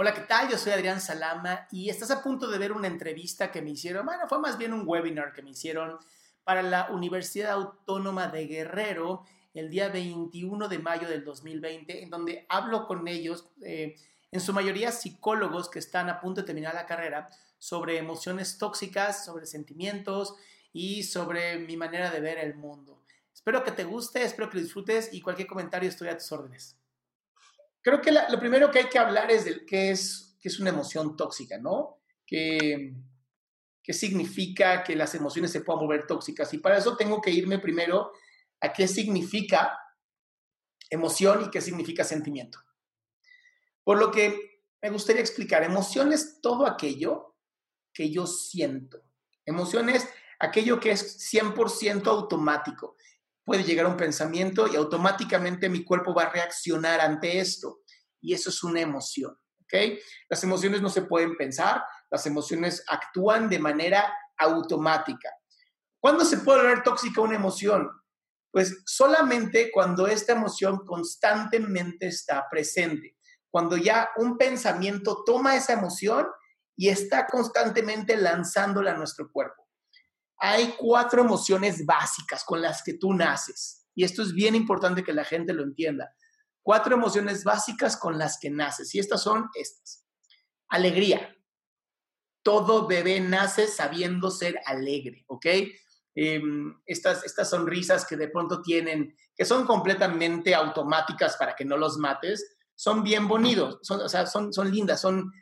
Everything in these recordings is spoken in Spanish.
Hola, ¿qué tal? Yo soy Adrián Salama y estás a punto de ver una entrevista que me hicieron, bueno, fue más bien un webinar que me hicieron para la Universidad Autónoma de Guerrero el día 21 de mayo del 2020, en donde hablo con ellos, eh, en su mayoría psicólogos que están a punto de terminar la carrera, sobre emociones tóxicas, sobre sentimientos y sobre mi manera de ver el mundo. Espero que te guste, espero que lo disfrutes y cualquier comentario estoy a tus órdenes creo que lo primero que hay que hablar es de qué es, qué es una emoción tóxica, ¿no? ¿Qué, ¿Qué significa que las emociones se puedan volver tóxicas? Y para eso tengo que irme primero a qué significa emoción y qué significa sentimiento. Por lo que me gustaría explicar, emoción es todo aquello que yo siento. Emoción es aquello que es 100% automático puede llegar un pensamiento y automáticamente mi cuerpo va a reaccionar ante esto. Y eso es una emoción. ¿ok? Las emociones no se pueden pensar, las emociones actúan de manera automática. ¿Cuándo se puede volver tóxica una emoción? Pues solamente cuando esta emoción constantemente está presente. Cuando ya un pensamiento toma esa emoción y está constantemente lanzándola a nuestro cuerpo hay cuatro emociones básicas con las que tú naces. Y esto es bien importante que la gente lo entienda. Cuatro emociones básicas con las que naces. Y estas son estas. Alegría. Todo bebé nace sabiendo ser alegre, ¿ok? Em, estas, estas sonrisas que de pronto tienen, que son completamente automáticas para que no los mates, son bien bonitos, son, o sea, son, son lindas, son,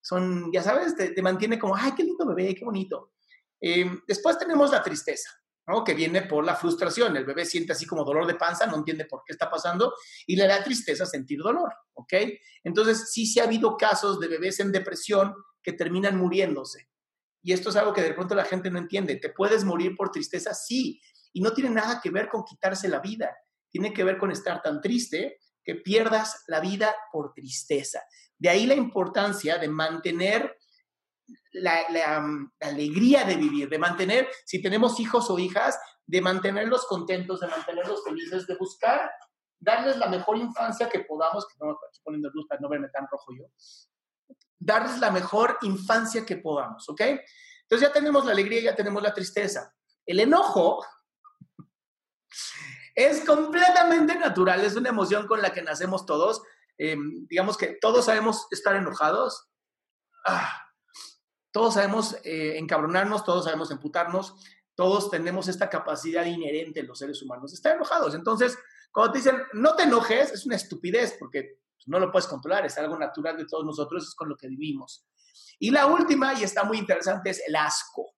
son, ya sabes, te, te mantiene como, ay, qué lindo bebé, qué bonito. Em, después tenemos la tristeza, ¿no? que viene por la frustración. El bebé siente así como dolor de panza, no entiende por qué está pasando y le da tristeza sentir dolor. ¿ok? Entonces, sí, sí ha habido casos de bebés en depresión que terminan muriéndose. Y esto es algo que de pronto la gente no entiende. ¿Te puedes morir por tristeza? Sí. Y no tiene nada que ver con quitarse la vida. Tiene que ver con estar tan triste que pierdas la vida por tristeza. De ahí la importancia de mantener la, mm, la, alegría de vivir, de mantener, si tenemos hijos o hijas, de mantenerlos contentos, de mantenerlos felices, de buscar darles la mejor infancia que podamos, que no estoy poniendo luz para no verme tan rojo yo, darles la mejor infancia que podamos, ¿ok? Entonces ya tenemos la alegría, ya tenemos la tristeza. El enojo es completamente natural, es una emoción con la que nacemos todos. Em, digamos que todos sabemos estar enojados. Ah, todos sabemos eh, encabronarnos, todos sabemos emputarnos, todos tenemos esta capacidad inherente en los seres humanos, estar enojados. Entonces, cuando te dicen, no te enojes, es una estupidez porque pues, no lo puedes controlar, es algo natural de todos nosotros, es con lo que vivimos. Y la última, y está muy interesante, es el asco.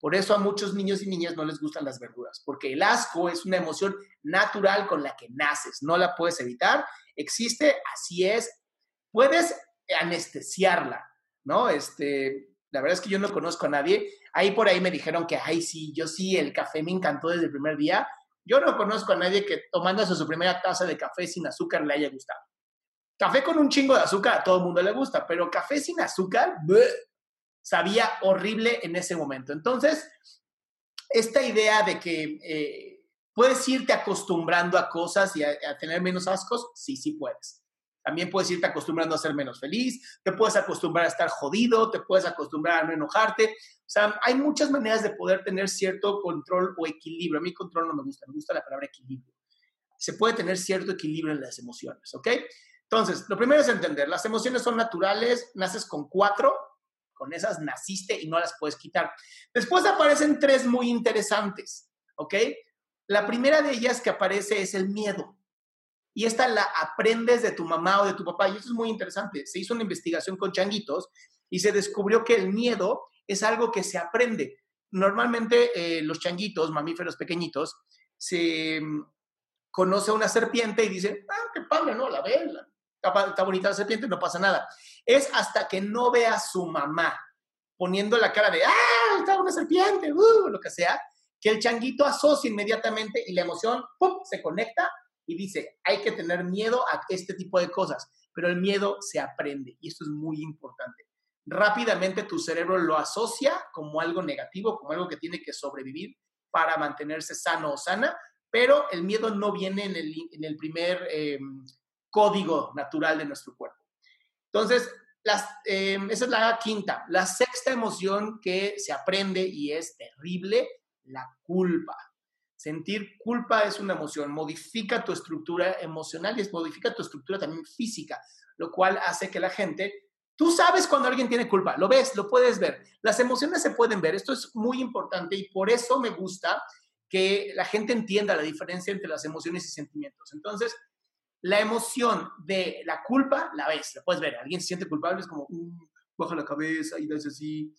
Por eso a muchos niños y niñas no les gustan las verduras, porque el asco es una emoción natural con la que naces, no la puedes evitar, existe, así es, puedes anestesiarla, ¿no? Este, la verdad es que yo no conozco a nadie. Ahí por ahí me dijeron que, ay, sí, yo sí, el café me encantó desde el primer día. Yo no conozco a nadie que tomándose su primera taza de café sin azúcar le haya gustado. Café con un chingo de azúcar a todo el mundo le gusta, pero café sin azúcar sabía horrible en ese momento. Entonces, esta idea de que eh, ¿Puedes irte acostumbrando a cosas y a, tener menos ascos? Sí, sí puedes. También puedes irte acostumbrando a ser menos feliz, te puedes acostumbrar a estar jodido, te puedes acostumbrar a no enojarte. O sea, hay muchas maneras de poder tener cierto control o equilibrio. A mí control no me gusta, me gusta la palabra equilibrio. Se puede tener cierto equilibrio en las emociones, ¿ok? Entonces, lo primero es entender, las emociones son naturales, naces con cuatro, con esas naciste y no las puedes quitar. Después aparecen tres muy interesantes, ¿ok? La primera de ellas que aparece es el miedo. Y esta la aprendes de tu mamá o de tu papá. Y esto es muy interesante. Se hizo una investigación con changuitos y se descubrió que el miedo es algo que se aprende. Normalmente eh, los changuitos, mamíferos pequeñitos, se mm, conoce a una serpiente y dice, ah, qué padre, ¿no? La ve, está, bonita la serpiente, no pasa nada. Es hasta que no ve a su mamá poniendo la cara de, ah, está una serpiente, uh, lo que sea, que el changuito asocia inmediatamente y la emoción, se conecta y dice, hay que tener miedo a este tipo de cosas, pero el miedo se aprende y esto es muy importante. Rápidamente tu cerebro lo asocia como algo negativo, como algo que tiene que sobrevivir para mantenerse sano o sana, pero el miedo no viene en el, primer em, código natural de nuestro cuerpo. Entonces, em, esa es la quinta. La sexta emoción que se aprende y es terrible, la culpa. Sentir culpa es una emoción, modifica tu estructura emocional y modifica tu estructura también física, lo cual hace que la gente, tú sabes cuando alguien tiene culpa, lo ves, lo puedes ver. Las emociones se pueden ver, esto es muy importante y por eso me gusta que la gente entienda la diferencia entre las emociones y sentimientos. Entonces, la emoción de la culpa la ves, la puedes ver. Alguien se siente culpable, es como, uh, baja la cabeza y ves así.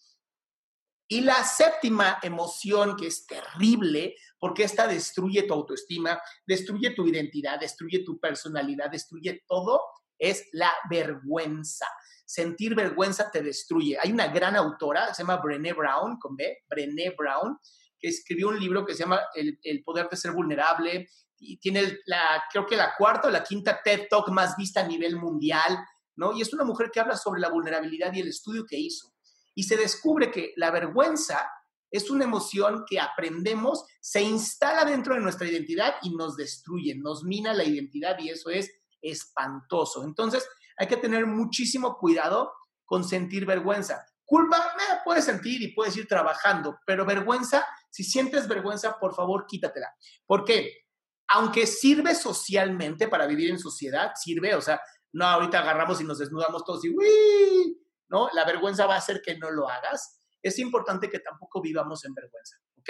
Y la séptima emoción, que es terrible, porque esta destruye tu autoestima, destruye tu identidad, destruye tu personalidad, destruye todo, es la vergüenza. Sentir vergüenza te destruye. Hay una gran autora, se llama Brené Brown, con B, Brené Brown, que escribió un libro que se llama El, poder de ser vulnerable y tiene la, creo que la cuarta o la quinta TED Talk más vista a nivel mundial, ¿no? Y es una mujer que habla sobre la vulnerabilidad y el estudio que hizo. Y se descubre que la vergüenza es una emoción que aprendemos, se instala dentro de nuestra identidad y nos destruye, nos mina la identidad y eso es espantoso. Entonces, hay que tener muchísimo cuidado con sentir vergüenza. Culpa, eh, puedes sentir y puedes ir trabajando, pero vergüenza, si sientes vergüenza, por favor, quítatela. ¿Por qué? Aunque sirve socialmente para vivir en sociedad, sirve, o sea, no ahorita agarramos y nos desnudamos todos y ¡uy! ¿No? La vergüenza va a hacer que no lo hagas. Es importante que tampoco vivamos en vergüenza, ¿ok?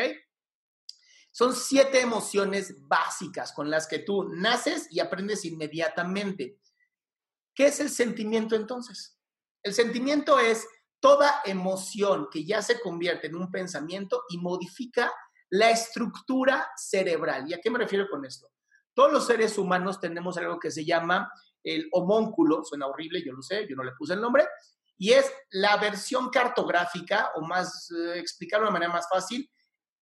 Son siete emociones básicas con las que tú naces y aprendes inmediatamente. ¿Qué es el sentimiento entonces? El sentimiento es toda emoción que ya se convierte en un pensamiento y modifica la estructura cerebral. ¿Y a qué me refiero con esto? Todos los seres humanos tenemos algo que se llama el homónculo, suena horrible, yo lo sé, yo no le puse el nombre, y es la versión cartográfica, o más, eh, explicarlo de manera más fácil,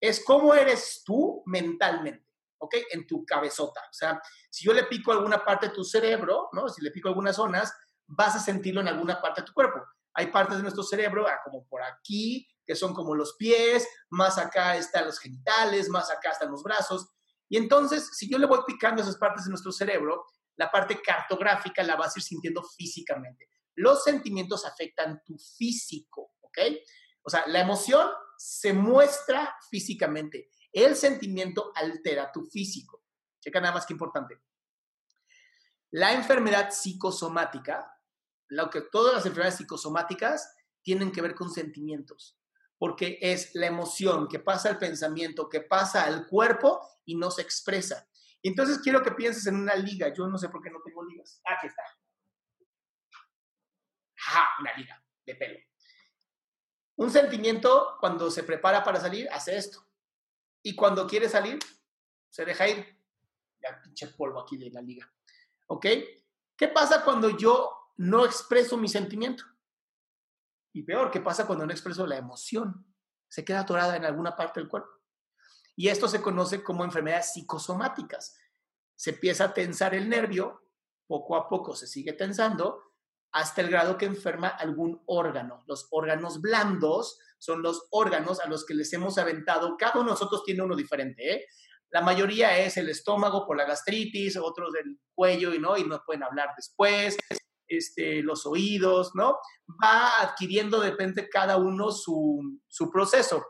es cómo eres tú mentalmente, ¿ok? En tu cabezota. O sea, si yo le pico alguna parte de tu cerebro, ¿no? Si le pico algunas zonas, vas a sentirlo en alguna parte de tu cuerpo. Hay partes de nuestro cerebro, ah, como por aquí, que son como los pies, más acá están los genitales, más acá están los brazos. Y entonces, si yo le voy picando esas partes de nuestro cerebro, la parte cartográfica la vas a ir sintiendo físicamente. Los sentimientos afectan tu físico, ¿ok? O sea, la emoción se muestra físicamente. El sentimiento altera tu físico. Checa nada más que importante. La enfermedad psicosomática lo que todas las enfermedades psicosomáticas tienen que ver con sentimientos, porque es la emoción que pasa al pensamiento, que pasa al cuerpo y no se expresa. Entonces quiero que pienses en una liga. Yo no sé por qué no tengo ligas. Aquí está. Ajá, una liga de pelo. Un sentimiento cuando se prepara para salir hace esto. Y cuando quiere salir, se deja ir. Ya pinche polvo aquí de la liga. ¿Ok? ¿Qué pasa cuando yo no expreso mi sentimiento. Y peor, ¿qué pasa cuando no expreso la emoción? Se queda atorada en alguna parte del cuerpo. Y esto se conoce como enfermedades psicosomáticas. Se empieza a tensar el nervio, poco a poco se sigue tensando, hasta el grado que enferma algún órgano. Los órganos blandos son los órganos a los que les hemos aventado, cada uno de nosotros tiene uno diferente, ¿eh? La mayoría es el estómago por la gastritis, otros del cuello y no, y no pueden hablar después, este, los oídos, ¿no? Va adquiriendo, depende cada uno su, su proceso.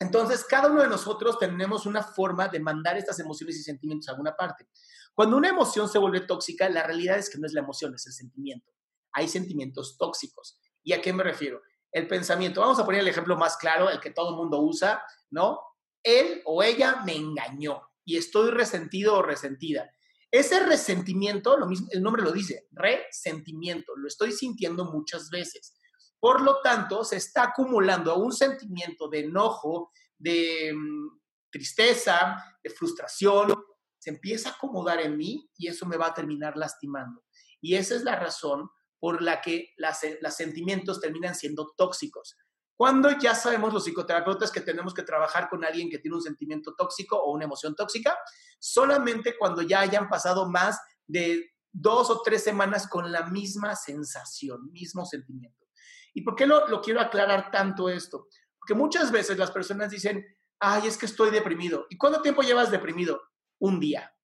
Entonces, cada uno de nosotros tenemos una forma de mandar estas emociones y sentimientos a alguna parte. Cuando una emoción se vuelve tóxica, la realidad es que no es la emoción, es el sentimiento. Hay sentimientos tóxicos. ¿Y a qué me refiero? El pensamiento. Vamos a poner el ejemplo más claro, el que todo el mundo usa, ¿no? Él o ella me engañó y estoy resentido o resentida. Ese resentimiento, lo mismo, el nombre lo dice, resentimiento, lo estoy sintiendo muchas veces. Por lo tanto, se está acumulando un sentimiento de enojo, de mm, tristeza, de frustración, se empieza a acomodar en mí y eso me va a terminar lastimando. Y esa es la razón por la que los sentimientos terminan siendo tóxicos. Cuando ya sabemos los psicoterapeutas que tenemos que trabajar con alguien que tiene un sentimiento tóxico o una emoción tóxica, solamente cuando ya hayan pasado más de dos o tres semanas con la misma sensación, mismo sentimiento. ¿Y por qué lo, quiero aclarar tanto esto? Porque muchas veces las personas dicen, ay, es que estoy deprimido. ¿Y cuánto tiempo llevas deprimido? Un día.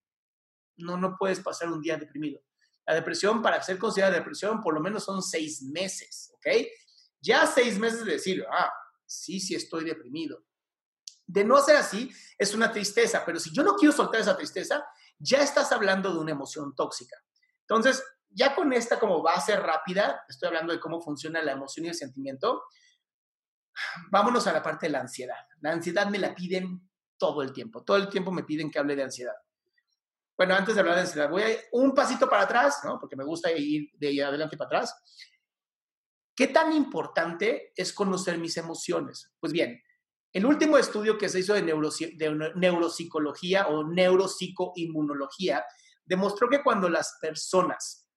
No, no puedes pasar un día deprimido. La depresión, para ser considerada depresión, por lo menos son seis meses, ¿ok? Ya seis meses de decir, ah, sí, sí estoy deprimido. De no ser así, es una tristeza, pero si yo no quiero soltar esa tristeza, ya estás hablando de una emoción tóxica. Entonces, ya con esta como base rápida, estoy hablando de cómo funciona la emoción y el sentimiento, vámonos a la parte de la ansiedad. La ansiedad me la piden todo el tiempo, todo el tiempo me piden que hable de ansiedad. Bueno, antes de hablar de ansiedad, voy a ir un pasito para atrás, ¿no? porque me gusta ir de adelante para atrás. ¿Qué tan importante es conocer mis emociones? Pues bien, el último estudio que se hizo de, de neuropsicología o neuropsicoinmunología demostró que cuando las personas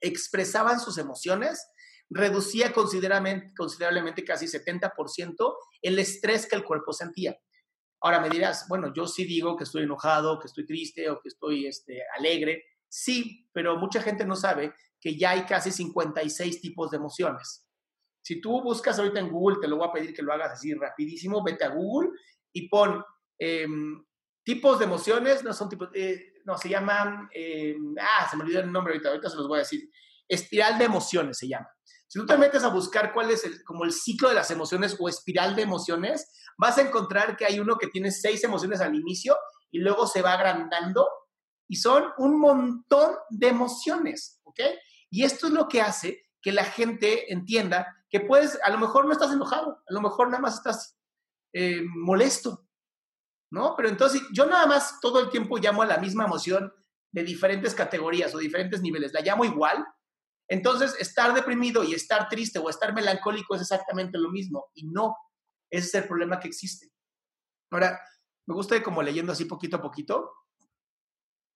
expresaban sus emociones, reducía considerablemente, considerablemente casi 70% el estrés que el cuerpo sentía. Ahora me dirás, bueno, yo sí digo que estoy enojado, que estoy triste o que estoy este, alegre. Sí, pero mucha gente no sabe que ya hay casi 56 tipos de emociones. Si tú buscas ahorita en Google, te lo voy a pedir que lo hagas así rapidísimo, vete a Google y pon em, tipos de emociones, no son tipos, eh, no, se llaman, eh, ah, se me olvidó el nombre ahorita, ahorita se los voy a decir, espiral de emociones se llama. Si tú te metes a buscar cuál es el, como el ciclo de las emociones o espiral de emociones, vas a encontrar que hay uno que tiene seis emociones al inicio y luego se va agrandando y son un montón de emociones, ¿ok? Y esto es lo que hace que la gente entienda que puedes, a lo mejor no estás enojado, a lo mejor nada más estás eh, molesto, ¿no? Pero entonces yo nada más todo el tiempo llamo a la misma emoción de diferentes categorías o diferentes niveles, la llamo igual. Entonces, estar deprimido y estar triste o estar melancólico es exactamente lo mismo y no, ese es el problema que existe. Ahora, me gusta ir como leyendo así poquito a poquito.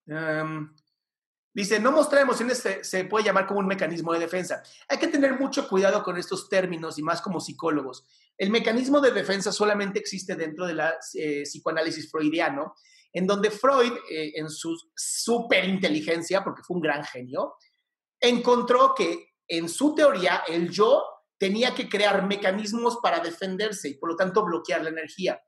Em, Dice, no mostrar emociones se, puede llamar como un mecanismo de defensa. Hay que tener mucho cuidado con estos términos y más como psicólogos. El mecanismo de defensa solamente existe dentro de la eh, psicoanálisis freudiano, en donde Freud, eh, en su superinteligencia, porque fue un gran genio, encontró que en su teoría el yo tenía que crear mecanismos para defenderse y por lo tanto bloquear la energía.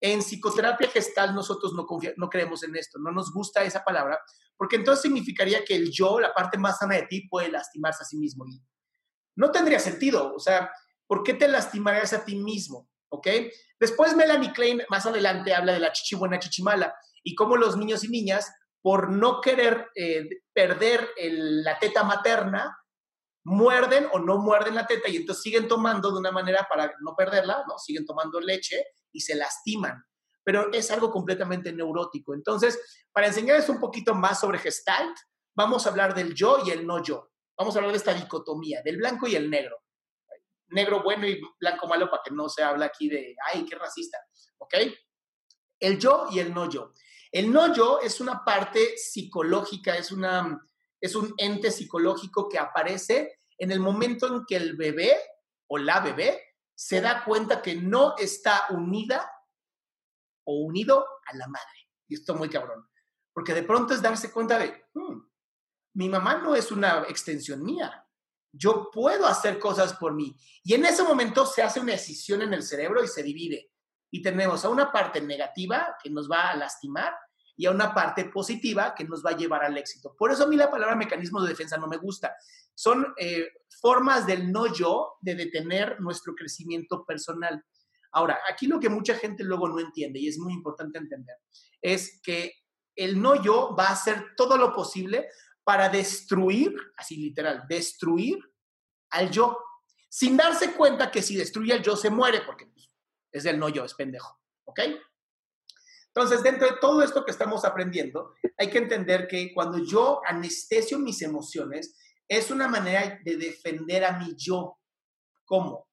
En psicoterapia gestal nosotros no, no creemos en esto, no nos gusta esa palabra, porque entonces significaría que el yo, la parte más sana de ti, puede lastimarse a sí mismo. Y no tendría sentido, o sea, ¿por qué te lastimarías a ti mismo? ¿Ok? Después Melanie Klein, más adelante, habla de la chichibuena chichimala y cómo los niños y niñas, por no querer eh, perder la teta materna, muerden o no muerden la teta y entonces siguen tomando de una manera para no perderla, ¿no? Siguen tomando leche y se lastiman. Pero es algo completamente neurótico. Entonces, para enseñarles un poquito más sobre Gestalt, vamos a hablar del yo y el no yo. Vamos a hablar de esta dicotomía, del blanco y el negro. Negro bueno y blanco malo para que no se hable aquí de, ay, qué racista. ¿Ok? El yo y el no yo. El no yo es una parte psicológica, es, una, es un ente psicológico que aparece en el momento en que el bebé o la bebé se da cuenta que no está unida o unido a la madre. Y esto muy cabrón. Porque de pronto es darse cuenta de, hmm, mi mamá no es una extensión mía. Yo puedo hacer cosas por mí. Y en ese momento se hace una decisión en el cerebro y se divide. Y tenemos a una parte negativa que nos va a lastimar y a una parte positiva que nos va a llevar al éxito. Por eso a mí la palabra mecanismo de defensa no me gusta. Son eh, formas del no yo de detener nuestro crecimiento personal. Ahora, aquí lo que mucha gente luego no entiende y es muy importante entender es que el no yo va a hacer todo lo posible para destruir, así literal, destruir al yo, sin darse cuenta que si destruye al yo se muere, porque pues, es el no yo, es pendejo, ¿ok? Entonces, dentro de todo esto que estamos aprendiendo, hay que entender que cuando yo anestesio mis emociones, es una manera de defender a mi yo. ¿Cómo?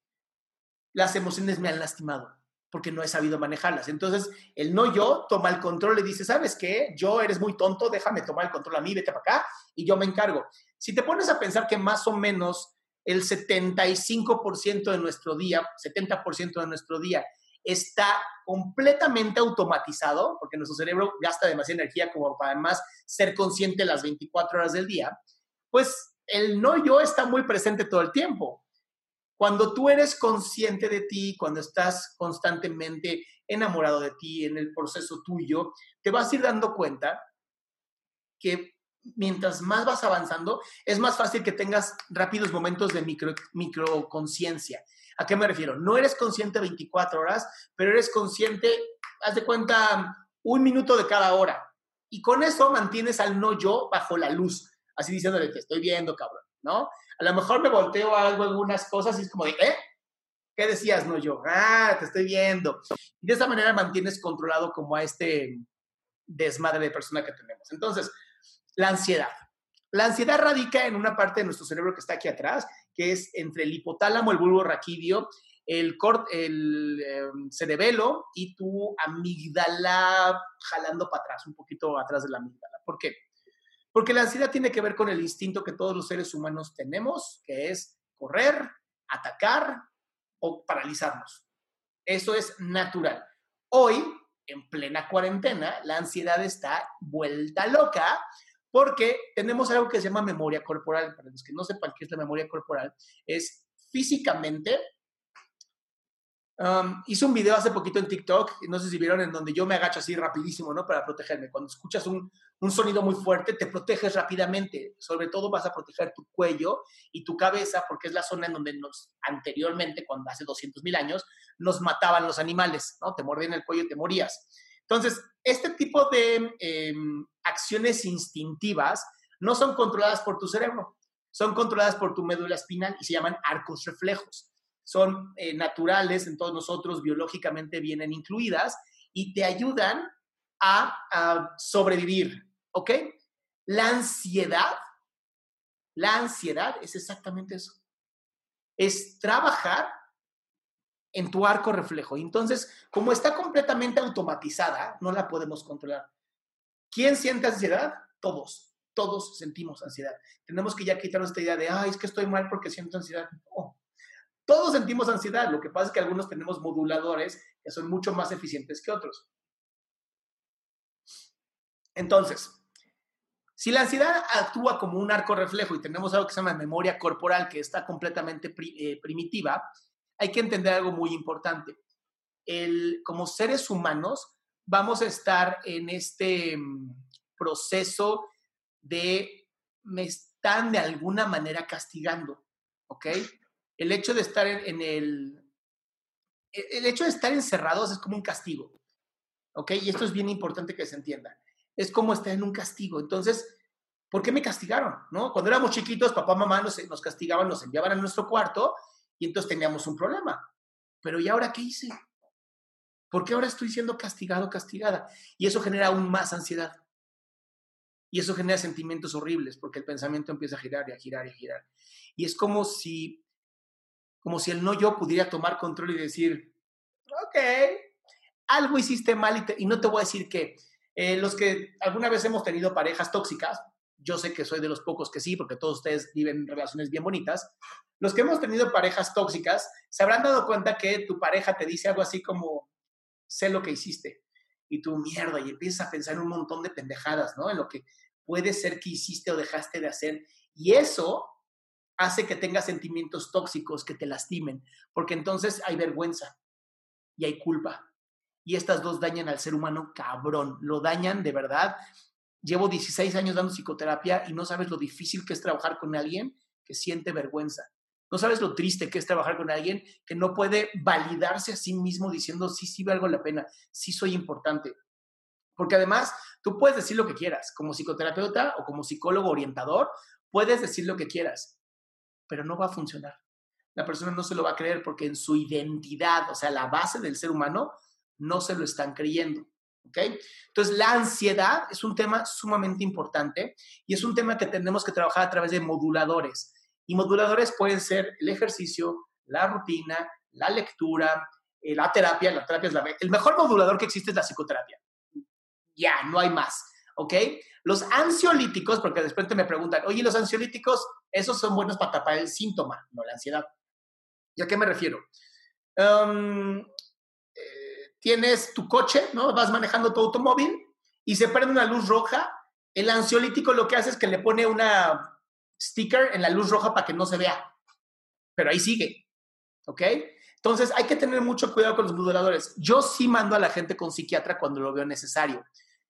Las emociones me han lastimado porque no he sabido manejarlas. Entonces, el no yo toma el control y dice, ¿sabes qué? Yo eres muy tonto, déjame tomar el control a mí, vete para acá y yo me encargo. Si te pones a pensar que más o menos el 75% de nuestro día, 70% de nuestro día está completamente automatizado, porque nuestro cerebro gasta demasiada energía como para además ser consciente las 24 horas del día, pues el no yo está muy presente todo el tiempo. Cuando tú eres consciente de ti, cuando estás constantemente enamorado de ti en el proceso tuyo, te vas a ir dando cuenta que mientras más vas avanzando, es más fácil que tengas rápidos momentos de micro, microconciencia. ¿A qué me refiero? No eres consciente 24 horas, pero eres consciente, haz de cuenta, un minuto de cada hora. Y con eso mantienes al no yo bajo la luz, así diciéndole, te estoy viendo, cabrón, ¿no? A lo mejor me volteo a algo, algunas cosas y es como de, ¿eh? ¿Qué decías, no yo? Ah, te estoy viendo. Y de esa manera mantienes controlado como a este desmadre de persona que tenemos. Entonces, la ansiedad. La ansiedad radica en una parte de nuestro cerebro que está aquí atrás, que es entre el hipotálamo, el bulbo raquídeo, el, el em, cerebelo y tu amígdala jalando para atrás, un poquito atrás de la amígdala. ¿Por qué? Porque la ansiedad tiene que ver con el instinto que todos los seres humanos tenemos, que es correr, atacar o paralizarnos. Eso es natural. Hoy, en plena cuarentena, la ansiedad está vuelta loca porque tenemos algo que se llama memoria corporal. Para los que no sepan qué es la memoria corporal, es físicamente. Um, hice un video hace poquito en TikTok, no sé si vieron, en donde yo me agacho así rapidísimo, ¿no? Para protegerme. Cuando escuchas un, un sonido muy fuerte, te proteges rápidamente. Sobre todo vas a proteger tu cuello y tu cabeza, porque es la zona en donde nos, anteriormente, cuando hace 200 mil años, nos mataban los animales, ¿no? Te mordían el cuello y te morías. Entonces, este tipo de em, acciones instintivas no son controladas por tu cerebro, son controladas por tu médula espinal y se llaman arcos reflejos. Son eh, naturales en todos nosotros, biológicamente vienen incluidas y te ayudan a, a sobrevivir, ¿ok? La ansiedad, la ansiedad es exactamente eso. Es trabajar en tu arco reflejo. Entonces, como está completamente automatizada, no la podemos controlar. ¿Quién siente ansiedad? Todos. Todos sentimos ansiedad. Tenemos que ya quitarnos esta idea de, ay, es que estoy mal porque siento ansiedad. Todos sentimos ansiedad. Lo que pasa es que algunos tenemos moduladores que son mucho más eficientes que otros. Entonces, si la ansiedad actúa como un arco reflejo y tenemos algo que se llama memoria corporal que está completamente eh, primitiva, hay que entender algo muy importante. El, como seres humanos vamos a estar en este mm, proceso de me están de alguna manera castigando, ¿ok? El hecho de estar en, el... E, el hecho de estar encerrados es como un castigo, ¿ok? Y esto es bien importante que se entienda. Es como estar en un castigo. Entonces, ¿por qué me castigaron? ¿No? Cuando éramos chiquitos, papá, mamá nos, nos castigaban, nos enviaban a nuestro cuarto y entonces teníamos un problema. Pero ¿y ahora qué hice? ¿Por qué ahora estoy siendo castigado, castigada? Y eso genera aún más ansiedad. Y eso genera sentimientos horribles porque el pensamiento empieza a girar y a girar y a girar. Y es como si, como si el no yo pudiera tomar control y decir, ok, algo hiciste mal y, no te voy a decir que eh, los que alguna vez hemos tenido parejas tóxicas, yo sé que soy de los pocos que sí, porque todos ustedes viven relaciones bien bonitas, los que hemos tenido parejas tóxicas se habrán dado cuenta que tu pareja te dice algo así como, sé lo que hiciste, y tu mierda, y empiezas a pensar en un montón de pendejadas, ¿no? En lo que puede ser que hiciste o dejaste de hacer. Y eso hace que tengas sentimientos tóxicos que te lastimen, porque entonces hay vergüenza y hay culpa. y estas dos dañan al ser humano cabrón, lo dañan de verdad. Llevo 16 años dando psicoterapia y no sabes lo difícil que es trabajar con alguien que siente vergüenza. No sabes lo triste que es trabajar con alguien que no puede validarse a sí mismo diciendo, sí, sí valgo la pena, sí soy importante. Porque además, tú puedes decir lo que quieras, como psicoterapeuta o como psicólogo orientador, puedes decir lo que quieras, pero no va a funcionar. La persona no se lo va a creer porque en su identidad, o sea, la base del ser humano, no se lo están creyendo. ¿Ok? Entonces, la ansiedad es un tema sumamente importante y es un tema que tenemos que trabajar a través de moduladores. Y moduladores pueden ser el ejercicio, la rutina, la lectura, eh, la terapia. La terapia es la... El mejor modulador que existe es la psicoterapia. Ya, no hay más. ¿Ok? Los ansiolíticos, porque después me preguntan, oye, los ansiolíticos, esos son buenos para tapar el síntoma, no la ansiedad. ¿Y a qué me refiero? Um, tienes tu coche, ¿no? Vas manejando tu automóvil y se prende una luz roja. El ansiolítico lo que hace es que le pone una sticker en la luz roja para que no se vea. Pero ahí sigue. ¿Ok? Entonces hay que tener mucho cuidado con los moduladores. Yo sí mando a la gente con psiquiatra cuando lo veo necesario.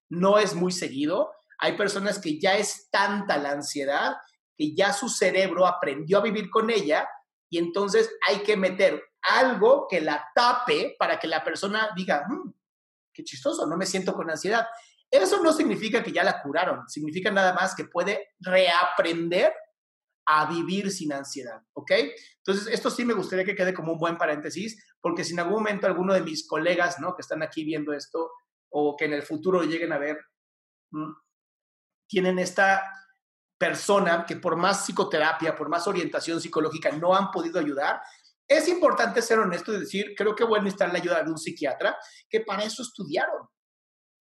No es muy seguido. Hay personas que ya es tanta la ansiedad que ya su cerebro aprendió a vivir con ella y entonces hay que meter algo que la tape para que la persona diga, mm, qué chistoso, no me siento con ansiedad. Eso no significa que ya la curaron, significa nada más que puede reaprender a vivir sin ansiedad, ¿ok? Entonces, esto sí me gustaría que quede como un buen paréntesis, porque si en algún momento alguno de mis colegas, ¿no? Que están aquí viendo esto o que en el futuro lleguen a ver, mm, tienen esta persona que por más psicoterapia, por más orientación psicológica no han podido ayudar, es importante ser honesto y decir, creo que bueno necesitar la ayuda de un psiquiatra, que para eso estudiaron.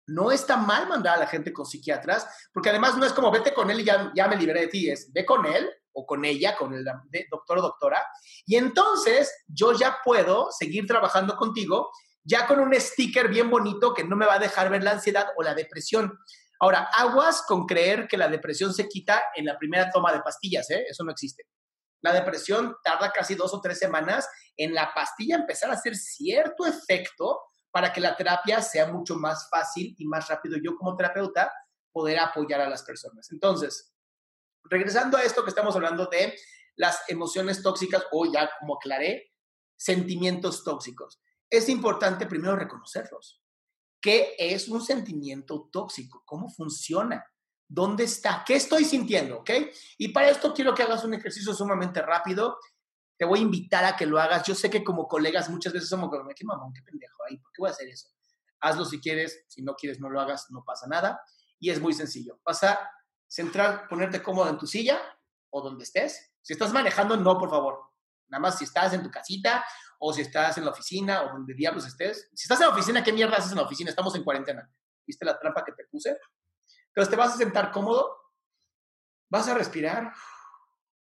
No está mal mandar a la gente con psiquiatras, porque además no es como vete con él y ya, ya me liberé de ti, es ve con él o con ella, con el doctor o doctora, y entonces yo ya puedo seguir trabajando contigo ya con un sticker bien bonito que no me va a dejar ver la ansiedad o la depresión. Ahora, aguas con creer que la depresión se quita en la primera toma de pastillas, ¿eh? Eso no existe. La depresión tarda casi dos o tres semanas en la pastilla empezar a hacer cierto efecto para que la terapia sea mucho más fácil y más rápido. Yo como terapeuta poder apoyar a las personas. Entonces, regresando a esto que estamos hablando de las emociones tóxicas, o ya como aclaré, sentimientos tóxicos. Es importante primero reconocerlos. ¿Qué es un sentimiento tóxico? ¿Cómo funciona? ¿Dónde está? ¿Qué estoy sintiendo? ¿Ok? Y para esto quiero que hagas un ejercicio sumamente rápido. Te voy a invitar a que lo hagas. Yo sé que como colegas muchas veces somos como, qué mamón, qué pendejo ahí, ¿por qué voy a hacer eso? Hazlo si quieres, si no quieres no lo hagas, no pasa nada. Y es muy sencillo. Vas a centrar, ponerte cómodo en tu silla o donde estés. Si estás manejando, no, por favor. Nada más si estás en tu casita o si estás en la oficina o donde diablos estés. Si estás en la oficina, ¿qué mierda haces en la oficina? Estamos en cuarentena. ¿Viste la trampa que te puse? Entonces te vas a sentar cómodo, vas a respirar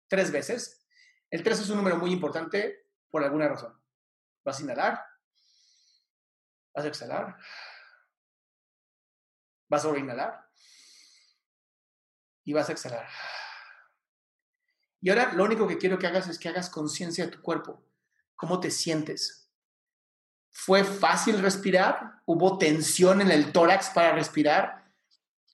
tres veces. El tres es un número muy importante por alguna razón. Vas a inhalar, vas a exhalar, vas a inhalar y vas a exhalar. Y ahora lo único que quiero que hagas es que hagas conciencia de tu cuerpo. ¿Cómo te sientes? ¿Fue fácil respirar? ¿Hubo tensión en el tórax para respirar?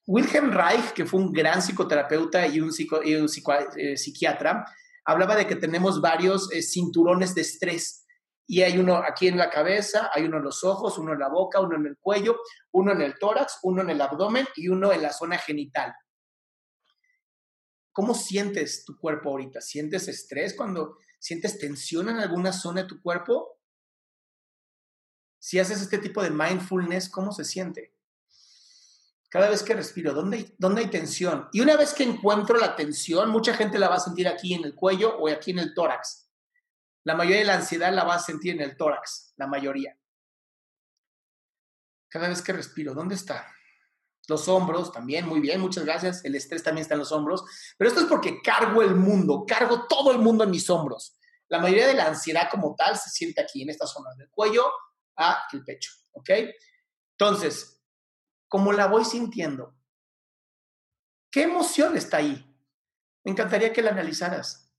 Wilhelm Reich, que fue un gran psicoterapeuta y un, eh, psiquiatra, hablaba de que tenemos varios eh, cinturones de estrés. Y hay uno aquí en la cabeza, hay uno en los ojos, uno en la boca, uno en el cuello, uno en el tórax, uno en el abdomen y uno en la zona genital. ¿Cómo sientes tu cuerpo ahorita? ¿Sientes estrés cuando ¿Sientes tensión en alguna zona de tu cuerpo? Si haces este tipo de mindfulness, ¿cómo se siente? Cada vez que respiro, ¿dónde hay, ¿dónde hay tensión? Y una vez que encuentro la tensión, mucha gente la va a sentir aquí en el cuello o aquí en el tórax. La mayoría de la ansiedad la va a sentir en el tórax, la mayoría. Cada vez que respiro, ¿dónde está? Los hombros también, muy bien, muchas gracias. El estrés también está en los hombros. Pero esto es porque cargo el mundo, cargo todo el mundo en mis hombros. La mayoría de la ansiedad como tal se siente aquí, en esta zona del cuello a el pecho, ¿ok? Entonces, ¿cómo la voy sintiendo? ¿Qué emoción está ahí? Me encantaría que la analizaras.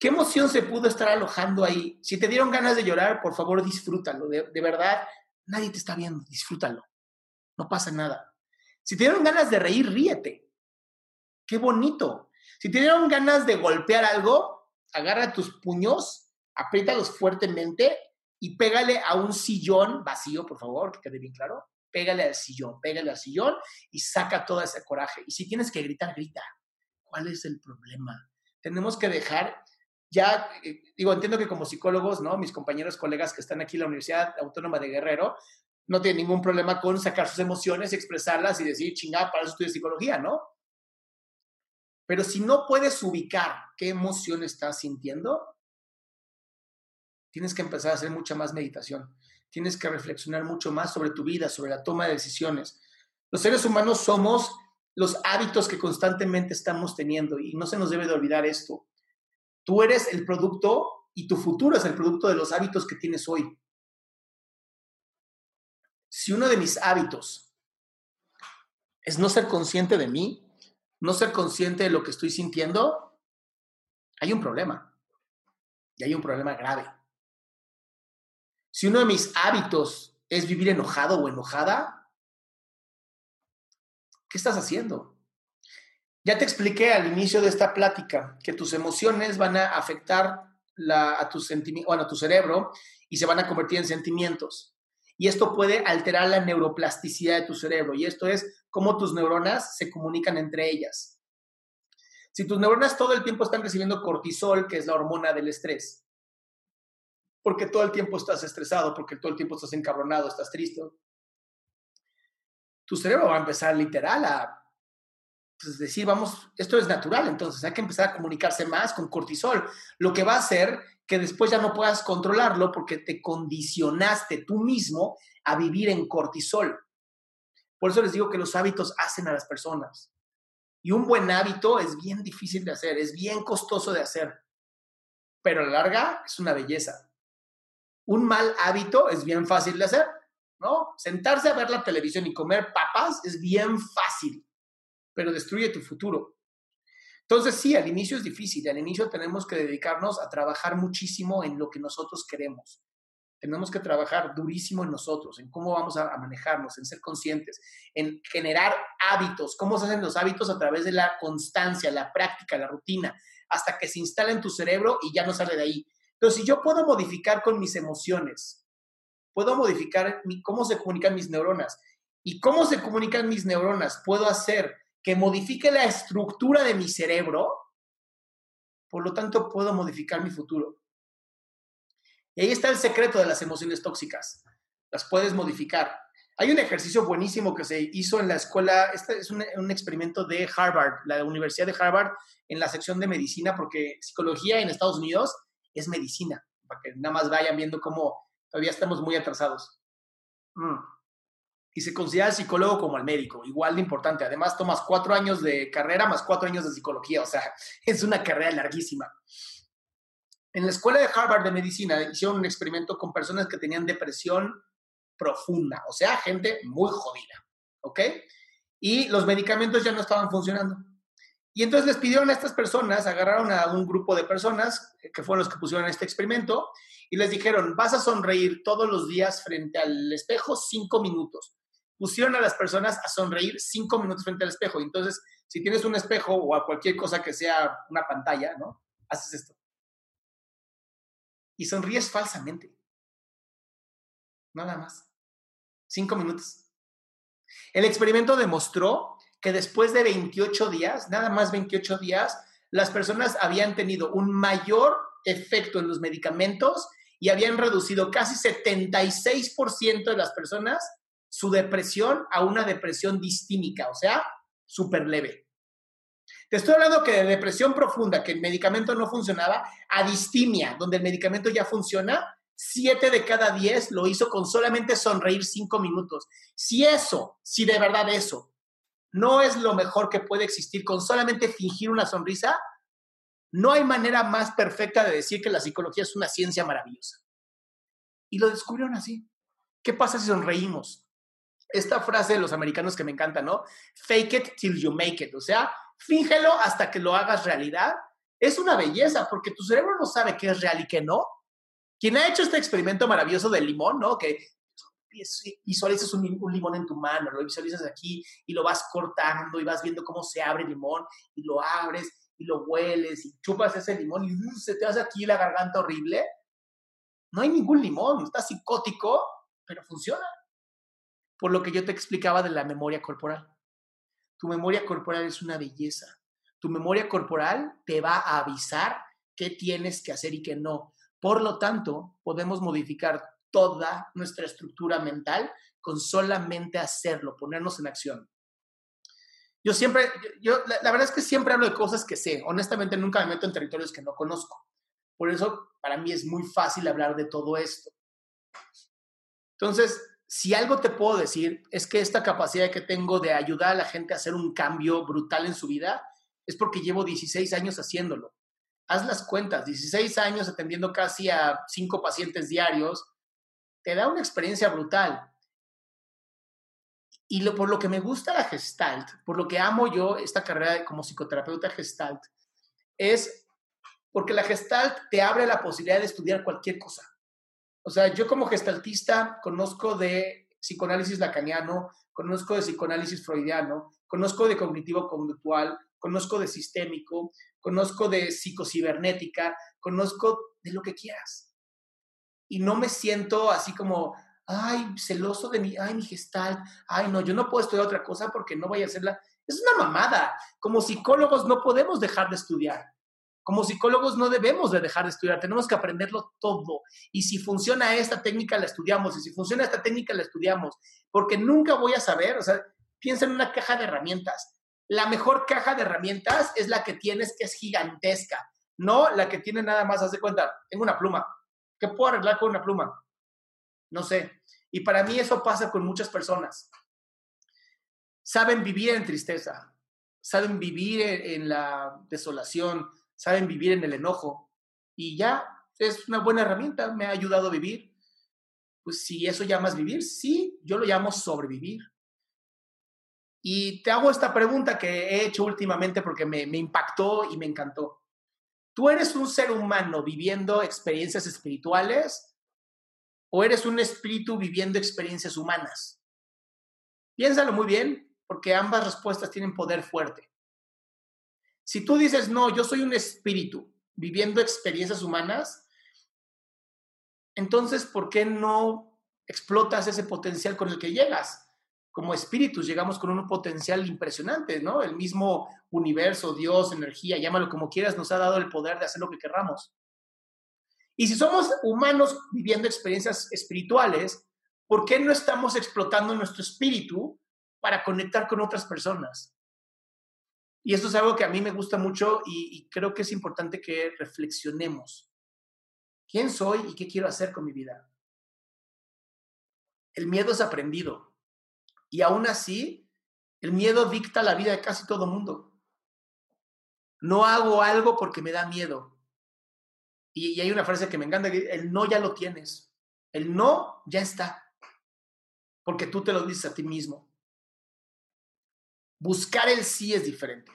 ¿Qué emoción se pudo estar alojando ahí? Si te dieron ganas de llorar, por favor disfrútalo. de verdad, Nadie te está viendo, disfrútalo. No pasa nada. Si te dieron ganas de reír, ríete. Qué bonito. Si te dieron ganas de golpear algo, agarra tus puños, apriétalos fuertemente y pégale a un sillón vacío, por favor, que quede bien claro. Pégale al sillón, pégale al sillón y saca todo ese coraje. Y si tienes que gritar, grita. ¿Cuál es el problema? Tenemos que dejar ya, eh, digo, entiendo que como psicólogos, ¿no? Mis compañeros, colegas que están aquí en la Universidad Autónoma de Guerrero, no tienen ningún problema con sacar sus emociones, expresarlas y decir, chingada, para eso estudio psicología, ¿no? Pero si no puedes ubicar qué emoción estás sintiendo, tienes que empezar a hacer mucha más meditación. Tienes que reflexionar mucho más sobre tu vida, sobre la toma de decisiones. Los seres humanos somos los hábitos que constantemente estamos teniendo y no se nos debe de olvidar esto. Tú eres el producto y tu futuro es el producto de los hábitos que tienes hoy. Si uno de mis hábitos es no ser consciente de mí, no ser consciente de lo que estoy sintiendo, hay un problema. Y hay un problema grave. Si uno de mis hábitos es vivir enojado o enojada, ¿qué estás haciendo? Ya te expliqué al inicio de esta plática que tus emociones van a afectar a, tu a tu cerebro y se van a convertir en sentimientos. Y esto puede alterar la neuroplasticidad de tu cerebro. Y esto es cómo tus neuronas se comunican entre ellas. Si tus neuronas todo el tiempo están recibiendo cortisol, que es la hormona del estrés, porque todo el tiempo estás estresado, porque todo el tiempo estás encabronado, estás triste, tu cerebro va a empezar literal a pues decir, vamos, esto es natural, entonces hay que empezar a comunicarse más con cortisol, lo que va a hacer que después ya no puedas controlarlo porque te condicionaste tú mismo a vivir en cortisol. Por eso les digo que los hábitos hacen a las personas. Y un buen hábito es bien difícil de hacer, es bien costoso de hacer, pero a la larga es una belleza. Un mal hábito es bien fácil de hacer, ¿no? Sentarse a ver la televisión y comer papas es bien fácil pero destruye tu futuro. Entonces, sí, al inicio es difícil, al inicio tenemos que dedicarnos a trabajar muchísimo en lo que nosotros queremos. Tenemos que trabajar durísimo en nosotros, en cómo vamos a, manejarnos, en ser conscientes, en generar hábitos. ¿Cómo se hacen los hábitos? A través de la constancia, la práctica, la rutina, hasta que se instala en tu cerebro y ya no sale de ahí. Entonces, si yo puedo modificar con mis emociones, puedo modificar cómo se comunican mis neuronas y cómo se comunican mis neuronas, puedo hacer que modifique la estructura de mi cerebro, por lo tanto puedo modificar mi futuro. Y ahí está el secreto de las emociones tóxicas. Las puedes modificar. Hay un ejercicio buenísimo que se hizo en la escuela, este es un, un, experimento de Harvard, la Universidad de Harvard, en la sección de medicina, porque psicología en Estados Unidos es medicina, para que nada más vayan viendo cómo todavía estamos muy atrasados. Mm y se considera el psicólogo como el médico, igual de importante. Además, tomas cuatro años de carrera más cuatro años de psicología, o sea, es una carrera larguísima. En la escuela de Harvard de medicina hicieron un experimento con personas que tenían depresión profunda, o sea, gente muy jodida, ¿ok? Y los medicamentos ya no estaban funcionando. Y entonces les pidieron a estas personas, agarraron a un grupo de personas, que fueron los que pusieron este experimento, y les dijeron, vas a sonreír todos los días frente al espejo cinco minutos pusieron a las personas a sonreír cinco minutos frente al espejo. Entonces, si tienes un espejo o a cualquier cosa que sea una pantalla, ¿no? Haces esto. Y sonríes falsamente. Nada más. Cinco minutos. El experimento demostró que después de 28 días, nada más 28 días, las personas habían tenido un mayor efecto en los medicamentos y habían reducido casi 76% de las personas su depresión a una depresión distímica, o sea, súper leve. Te estoy hablando que de depresión profunda, que el medicamento no funcionaba, a distimia, donde el medicamento ya funciona, siete de cada diez lo hizo con solamente sonreír cinco minutos. Si eso, si de verdad eso, no es lo mejor que puede existir con solamente fingir una sonrisa, no hay manera más perfecta de decir que la psicología es una ciencia maravillosa. Y lo descubrieron así. ¿Qué pasa si sonreímos? esta frase de los americanos que me encanta, ¿no? Fake it till you make it. O sea, fíngelo hasta que lo hagas realidad. Es una belleza porque tu cerebro no sabe qué es real y qué no. Quien ha hecho este experimento maravilloso del limón, ¿no? Que visualizas un, limón en tu mano, lo visualizas aquí y lo vas cortando y vas viendo cómo se abre el limón y lo abres y lo hueles y chupas ese limón y uh, se te hace aquí la garganta horrible. No hay ningún limón, está psicótico, pero funciona. Por lo que yo te explicaba de la memoria corporal. Tu memoria corporal es una belleza. Tu memoria corporal te va a avisar qué tienes que hacer y qué no. Por lo tanto, podemos modificar toda nuestra estructura mental con solamente hacerlo, ponernos en acción. Yo siempre, yo, la, verdad es que siempre hablo de cosas que sé. Honestamente, nunca me meto en territorios que no conozco. Por eso, para mí es muy fácil hablar de todo esto. Entonces, si algo te puedo decir es que esta capacidad que tengo de ayudar a la gente a hacer un cambio brutal en su vida es porque llevo 16 años haciéndolo. Haz las cuentas, 16 años atendiendo casi a 5 pacientes diarios, te da una experiencia brutal. Y por lo que me gusta la Gestalt, por lo que amo yo esta carrera como psicoterapeuta Gestalt, es porque la Gestalt te abre la posibilidad de estudiar cualquier cosa. O sea, yo como gestaltista conozco de psicoanálisis lacaniano, conozco de psicoanálisis freudiano, conozco de cognitivo conductual, conozco de sistémico, conozco de psicocibernética, conozco de lo que quieras y no me siento así como, ay, celoso de mi, ay, mi gestal, ay, no, yo no puedo estudiar otra cosa porque no voy a hacerla. Es una mamada. Como psicólogos no podemos dejar de estudiar. Como psicólogos no debemos de dejar de estudiar, tenemos que aprenderlo todo. Y si funciona esta técnica, la estudiamos. Y si funciona esta técnica, la estudiamos. Porque nunca voy a saber, o sea, piensa en una caja de herramientas. La mejor caja de herramientas es la que tienes que es gigantesca, no la que tiene nada más, haz de cuenta, tengo una pluma, ¿Qué puedo arreglar con una pluma? No sé. Y para mí eso pasa con muchas personas. Saben vivir en tristeza, saben vivir en, la desolación, saben vivir en el enojo. Y ya es una buena herramienta, me ha ayudado a vivir. Pues si eso llamas vivir, sí, yo lo llamo sobrevivir. Y te hago esta pregunta que he hecho últimamente porque me impactó y me encantó. ¿Tú eres un ser humano viviendo experiencias espirituales o eres un espíritu viviendo experiencias humanas? Piénsalo muy bien, porque ambas respuestas tienen poder fuerte. Si tú dices, no, yo soy un espíritu viviendo experiencias humanas, entonces, ¿por qué no explotas ese potencial con el que llegas? Como espíritus llegamos con un potencial impresionante, ¿no? El mismo universo, Dios, energía, llámalo como quieras, nos ha dado el poder de hacer lo que querramos. Y si somos humanos viviendo experiencias espirituales, ¿por qué no estamos explotando nuestro espíritu para conectar con otras personas? Y esto es algo que a mí me gusta mucho y, y creo que es importante que reflexionemos. ¿Quién soy y qué quiero hacer con mi vida? El miedo es aprendido, y aún así, el miedo dicta la vida de casi todo mundo. No hago algo porque me da miedo. Y, hay una frase que me encanta, el no ya lo tienes. El no ya está. Porque tú te lo dices a ti mismo. Buscar el sí es diferente.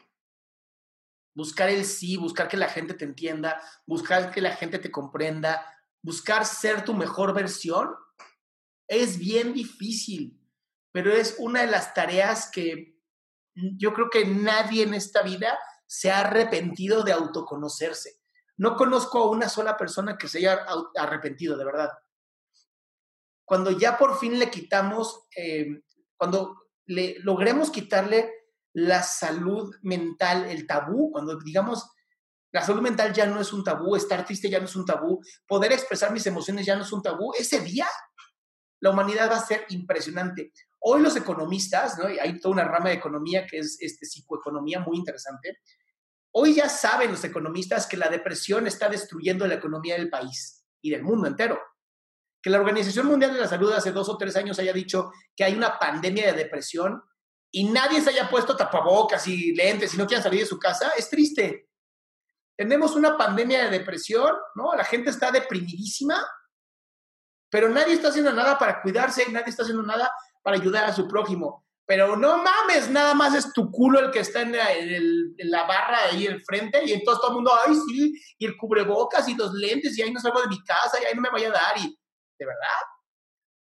Buscar el sí, buscar que la gente te entienda, buscar que la gente te comprenda, buscar ser tu mejor versión, es bien difícil pero es una de las tareas que yo creo que nadie en esta vida se ha arrepentido de autoconocerse. No conozco a una sola persona que se haya arrepentido, de verdad. Cuando ya por fin le quitamos, em, cuando le logremos quitarle la salud mental, el tabú, cuando digamos, la salud mental ya no es un tabú, estar triste ya no es un tabú, poder expresar mis emociones ya no es un tabú, ese día la humanidad va a ser impresionante. Hoy los economistas, ¿no? hay toda una rama de economía que es este, psicoeconomía muy interesante, hoy ya saben los economistas que la depresión está destruyendo la economía del país y del mundo entero. Que la Organización Mundial de la Salud hace dos o tres años haya dicho que hay una pandemia de depresión y nadie se haya puesto tapabocas y lentes y no quieran salir de su casa, es triste. Tenemos una pandemia de depresión, ¿no? La gente está deprimidísima, pero nadie está haciendo nada para cuidarse, nadie está haciendo nada para ayudar a su prójimo. Pero no mames, nada más es tu culo el que está en la, barra ahí al frente y entonces todo el mundo, ay, sí, y el cubrebocas y los lentes y ahí no salgo de mi casa y ahí no me vaya a dar y, ¿de verdad?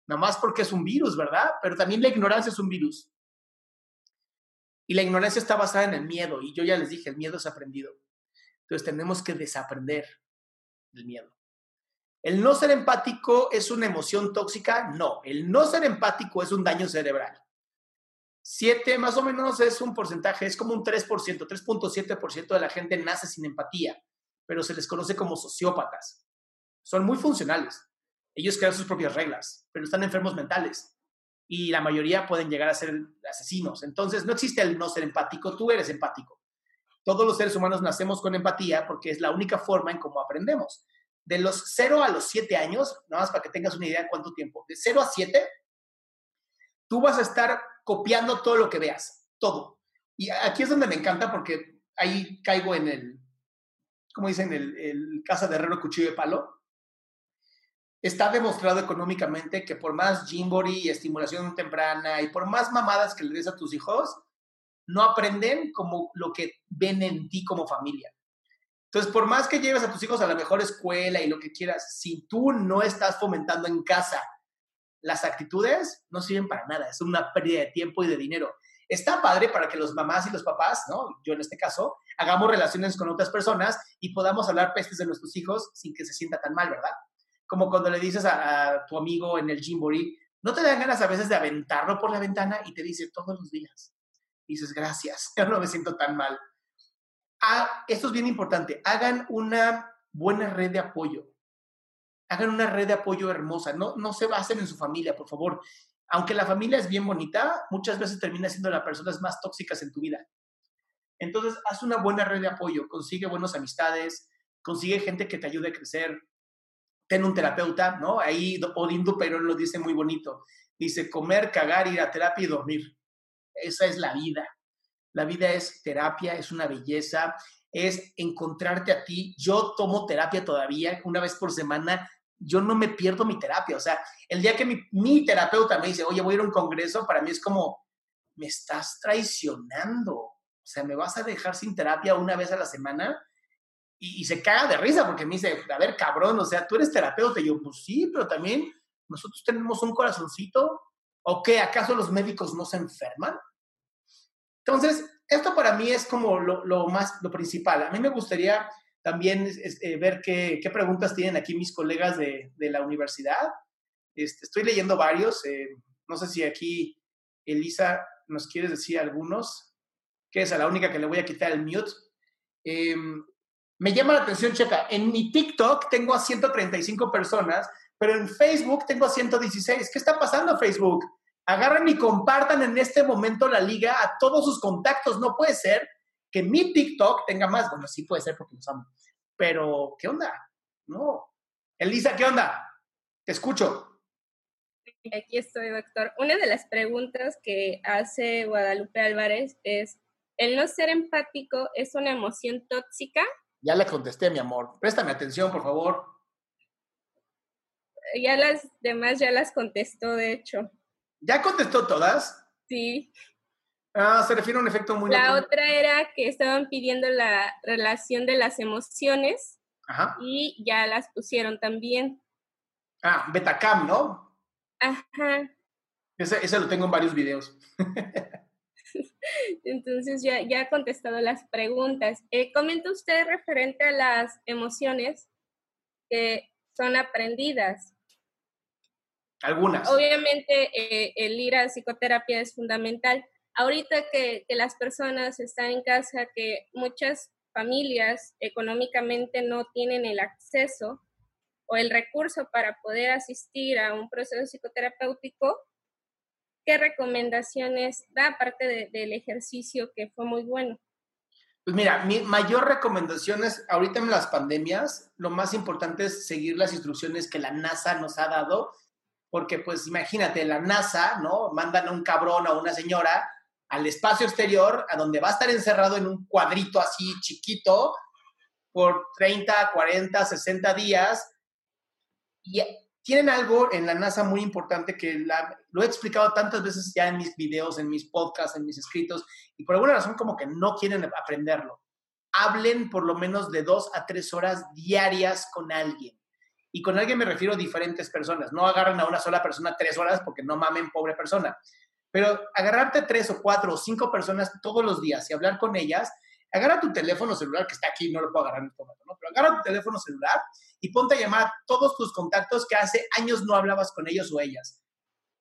nada más porque es un virus, ¿verdad? Pero también la ignorancia es un virus. Y la ignorancia está basada en el miedo, y yo ya les dije, el miedo es aprendido. Entonces tenemos que desaprender el miedo. ¿El no ser empático es una emoción tóxica? No, el no ser empático es un daño cerebral. Siete más o menos es un porcentaje, es como un 3%, 3.7% de la gente nace sin empatía, pero se les conoce como sociópatas. Son muy funcionales. Ellos crean sus propias reglas, pero están enfermos mentales y la mayoría pueden llegar a ser asesinos. Entonces, no existe el no ser empático, tú eres empático. Todos los seres humanos nacemos con empatía porque es la única forma en cómo aprendemos. De los 0 a los 7 años, nada más para que tengas una idea de cuánto tiempo, de 0 a 7, tú vas a estar copiando todo lo que veas, todo. Y aquí es donde me encanta porque ahí caigo en el, ¿cómo dicen? El, el casa de herrero cuchillo de palo está demostrado económicamente que por más y estimulación temprana y por más mamadas que le des a tus hijos, no aprenden como lo que ven en ti como familia. Entonces, por más que lleves a tus hijos a la mejor escuela y lo que quieras, si tú no estás fomentando en casa las actitudes, no sirven para nada. Es una pérdida de tiempo y de dinero. Está padre para que los mamás y los papás, ¿no? Yo en este caso, hagamos relaciones con otras personas y podamos hablar pestes de nuestros hijos sin que se sienta tan mal, ¿verdad? como cuando le dices a, tu amigo en el Jimbori, no te dan ganas a veces de aventarlo por la ventana y te dice todos los días. dices, gracias, ya no me siento tan mal. Ah, esto es bien importante, hagan una buena red de apoyo. Hagan una red de apoyo hermosa, no, no se basen en su familia, por favor. Aunque la familia es bien bonita, muchas veces termina siendo las personas más tóxicas en tu vida. Entonces, haz una buena red de apoyo, consigue buenas amistades, consigue gente que te ayude a crecer, ten un terapeuta, ¿no? Ahí Odín Duperón lo dice muy bonito. Dice, comer, cagar, ir a terapia y dormir. Esa es la vida. La vida es terapia, es una belleza, es encontrarte a ti. Yo tomo terapia todavía, una vez por semana. Yo no me pierdo mi terapia. O sea, el día que mi, terapeuta me dice, oye, voy a ir a un congreso, para mí es como, me estás traicionando. O sea, ¿me vas a dejar sin terapia una vez a la semana? y, se caga de risa porque me dice, a ver, cabrón, o sea, tú eres terapeuta. Y yo, pues sí, pero también nosotros tenemos un corazoncito. ¿O qué? ¿Acaso los médicos no se enferman? Entonces, esto para mí es como lo, más, lo principal. A mí me gustaría también eh, ver qué, qué, preguntas tienen aquí mis colegas de, de la universidad. Este, estoy leyendo varios. Eh, no sé si aquí, Elisa, nos quieres decir algunos. Que es a la única que le voy a quitar el mute. Eh, me llama la atención, checa, en mi TikTok tengo a 135 personas, pero en Facebook tengo a 116. ¿Qué está pasando Facebook? Agarren y compartan en este momento la liga a todos sus contactos. No puede ser que mi TikTok tenga más. Bueno, sí puede ser porque los amo. Pero, ¿qué onda? No. Elisa, ¿qué onda? Te escucho. Aquí estoy, doctor. Una de las preguntas que hace Guadalupe Álvarez es, ¿el no ser empático es una emoción tóxica? Ya le contesté, mi amor. Préstame atención, por favor. Ya las demás ya las contestó, de hecho. ¿Ya contestó todas? Sí. Ah, se refiere a un efecto muy... La otra era que estaban pidiendo la relación de las emociones Ajá. y ya las pusieron también. Ah, Betacam, ¿no? Ajá. Ese, ese lo tengo en varios videos. Entonces ya, ya ha contestado las preguntas. Eh, comenta usted referente a las emociones que son aprendidas. Algunas. Obviamente eh, el ir a psicoterapia es fundamental. Ahorita que, que las personas están en casa, que muchas familias económicamente no tienen el acceso o el recurso para poder asistir a un proceso psicoterapéutico, ¿qué recomendaciones da aparte del ejercicio que fue muy bueno? Pues mira, mi mayor recomendación es, ahorita en las pandemias, lo más importante es seguir las instrucciones que la NASA nos ha dado, porque pues imagínate, la NASA, ¿no? Mandan a un cabrón o a una señora al espacio exterior, a donde va a estar encerrado en un cuadrito así chiquito por 30, 40, 60 días. Y tienen algo en la NASA muy importante que lo he explicado tantas veces ya en mis videos, en mis podcasts, en mis escritos, y por alguna razón como que no quieren aprenderlo. Hablen por lo menos de dos a tres horas diarias con alguien. Y con alguien me refiero a diferentes personas. No agarren a una sola persona tres horas porque no mamen, pobre persona. Pero agarrarte tres o cuatro o cinco personas todos los días y hablar con ellas, agarra tu teléfono celular, que está aquí, no lo puedo agarrar en este momento, ¿no? Pero agarra tu teléfono celular y ponte a llamar a todos tus contactos que hace años no hablabas con ellos o ellas.